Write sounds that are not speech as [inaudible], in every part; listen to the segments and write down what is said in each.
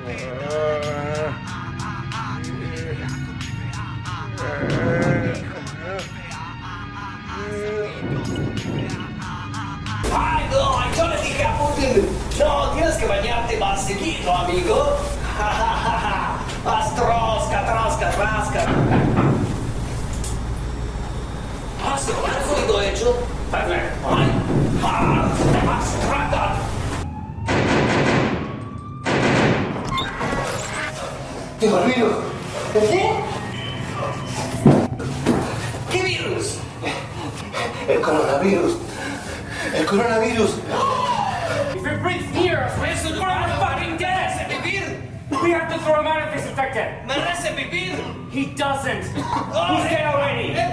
no, yo le a Putin, no, tienes seguido, amigo. Ja, ja, ja, ja. Más [laughs] trosca, trasca. Tengo el virus. ¿El qué? ¿Qué virus? El coronavirus. El coronavirus. If it breathes near us, where's the fucking dead? vivir. We have to throw him out if he's infected. Merece vivir. He doesn't. Oh, he's dead already. Eh,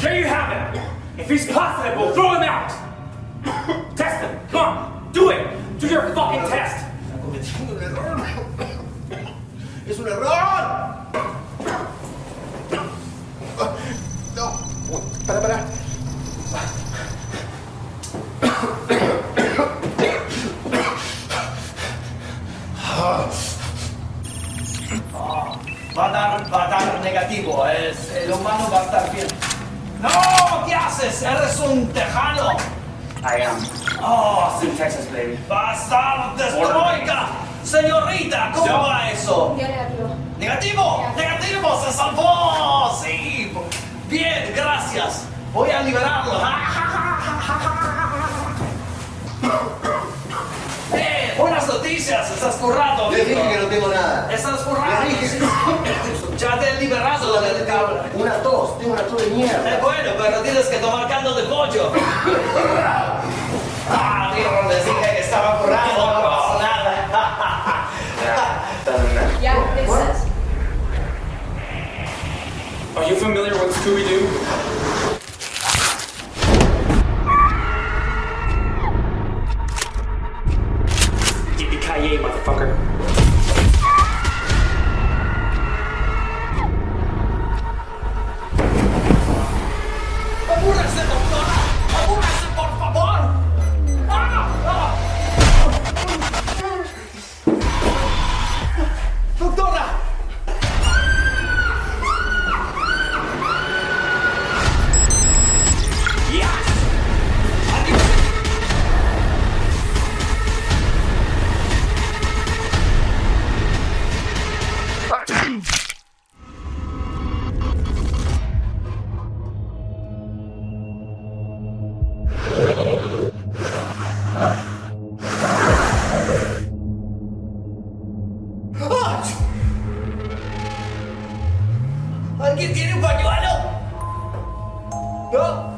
There you have it. If he's positive, we'll throw him out. test him. Come on. Do it. Do your fucking test. Es un error. No. Para, para. Va a dar, va a dar negativo. Es, el humano va a estar bien. haces? ¡Eres un tejano! I am. Oh, it's Texas, baby. Bastante destroika. Señorita, ¿cómo va eso? negativo. ¿Negativo? ¡Negativo! ¡Se salvó! ¡Sí! Bien, gracias. Voy a liberarlo. [laughs] dije que no tengo nada. ya te de Una tos, tengo una tos de mierda. Eh, bueno, pero tienes que tomar caldo de pollo. [laughs] ah, dije que estaba No pasa nada. [laughs] Ya, Are you familiar with Scooby-Doo? Alguien tiene un pañuelo. ¿No?